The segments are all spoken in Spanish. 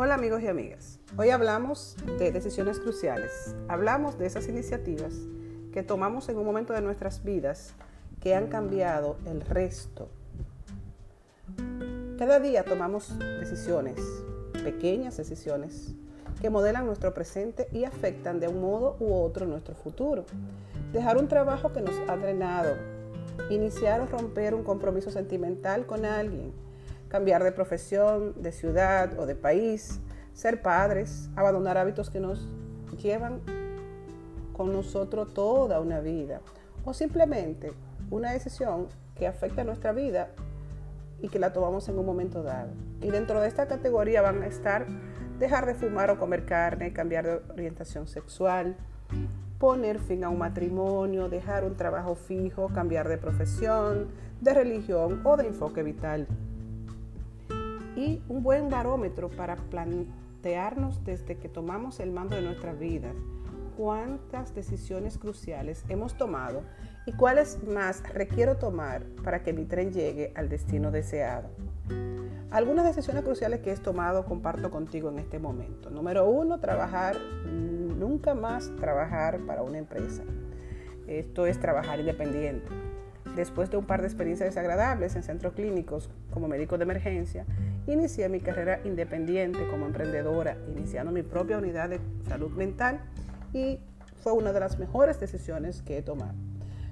Hola amigos y amigas. Hoy hablamos de decisiones cruciales. Hablamos de esas iniciativas que tomamos en un momento de nuestras vidas que han cambiado el resto. Cada día tomamos decisiones, pequeñas decisiones, que modelan nuestro presente y afectan de un modo u otro nuestro futuro. Dejar un trabajo que nos ha drenado, iniciar o romper un compromiso sentimental con alguien, cambiar de profesión, de ciudad o de país, ser padres, abandonar hábitos que nos llevan con nosotros toda una vida o simplemente una decisión que afecta nuestra vida y que la tomamos en un momento dado. Y dentro de esta categoría van a estar dejar de fumar o comer carne, cambiar de orientación sexual, poner fin a un matrimonio, dejar un trabajo fijo, cambiar de profesión, de religión o de enfoque vital y un buen barómetro para plantearnos desde que tomamos el mando de nuestras vidas cuántas decisiones cruciales hemos tomado y cuáles más requiero tomar para que mi tren llegue al destino deseado. Algunas decisiones cruciales que he tomado comparto contigo en este momento. Número uno, trabajar, nunca más trabajar para una empresa. Esto es trabajar independiente. Después de un par de experiencias desagradables en centros clínicos como médico de emergencia, inicié mi carrera independiente como emprendedora, iniciando mi propia unidad de salud mental y fue una de las mejores decisiones que he tomado.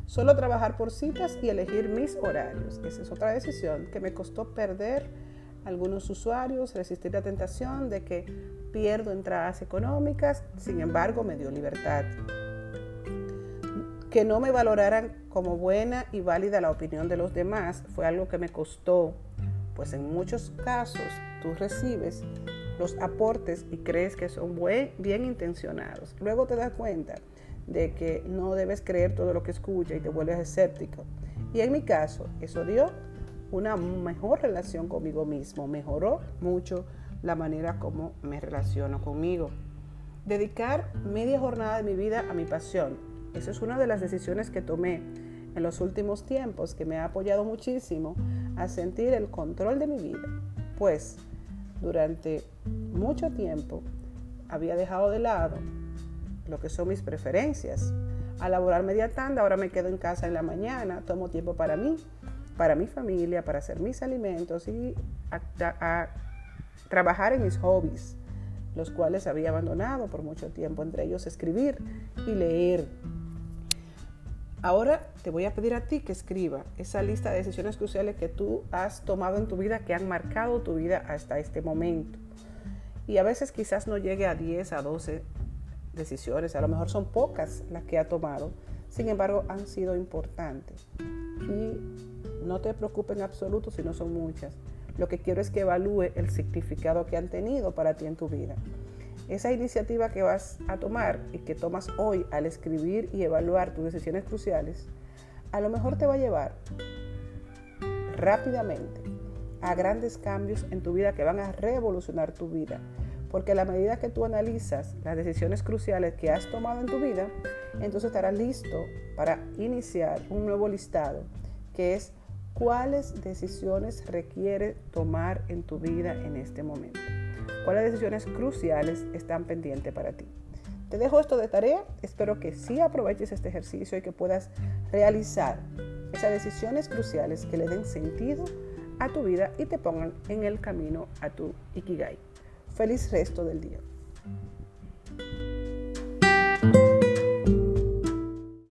Solo trabajar por citas y elegir mis horarios. Esa es otra decisión que me costó perder algunos usuarios, resistir la tentación de que pierdo entradas económicas, sin embargo me dio libertad. Que no me valoraran como buena y válida la opinión de los demás fue algo que me costó pues en muchos casos tú recibes los aportes y crees que son bien intencionados. Luego te das cuenta de que no debes creer todo lo que escuchas y te vuelves escéptico. Y en mi caso, eso dio una mejor relación conmigo mismo, mejoró mucho la manera como me relaciono conmigo. Dedicar media jornada de mi vida a mi pasión, eso es una de las decisiones que tomé en los últimos tiempos que me ha apoyado muchísimo a sentir el control de mi vida, pues durante mucho tiempo había dejado de lado lo que son mis preferencias. Al laborar media tanda, ahora me quedo en casa en la mañana, tomo tiempo para mí, para mi familia, para hacer mis alimentos y a, trabajar en mis hobbies, los cuales había abandonado por mucho tiempo, entre ellos escribir y leer. Ahora te voy a pedir a ti que escriba esa lista de decisiones cruciales que tú has tomado en tu vida, que han marcado tu vida hasta este momento. Y a veces quizás no llegue a 10, a 12 decisiones, a lo mejor son pocas las que ha tomado, sin embargo han sido importantes. Y no te preocupes en absoluto si no son muchas. Lo que quiero es que evalúe el significado que han tenido para ti en tu vida. Esa iniciativa que vas a tomar y que tomas hoy al escribir y evaluar tus decisiones cruciales, a lo mejor te va a llevar rápidamente a grandes cambios en tu vida que van a revolucionar tu vida. Porque a la medida que tú analizas las decisiones cruciales que has tomado en tu vida, entonces estarás listo para iniciar un nuevo listado que es cuáles decisiones requiere tomar en tu vida en este momento cuáles decisiones cruciales están pendientes para ti. Te dejo esto de tarea, espero que sí aproveches este ejercicio y que puedas realizar esas decisiones cruciales que le den sentido a tu vida y te pongan en el camino a tu Ikigai. Feliz resto del día.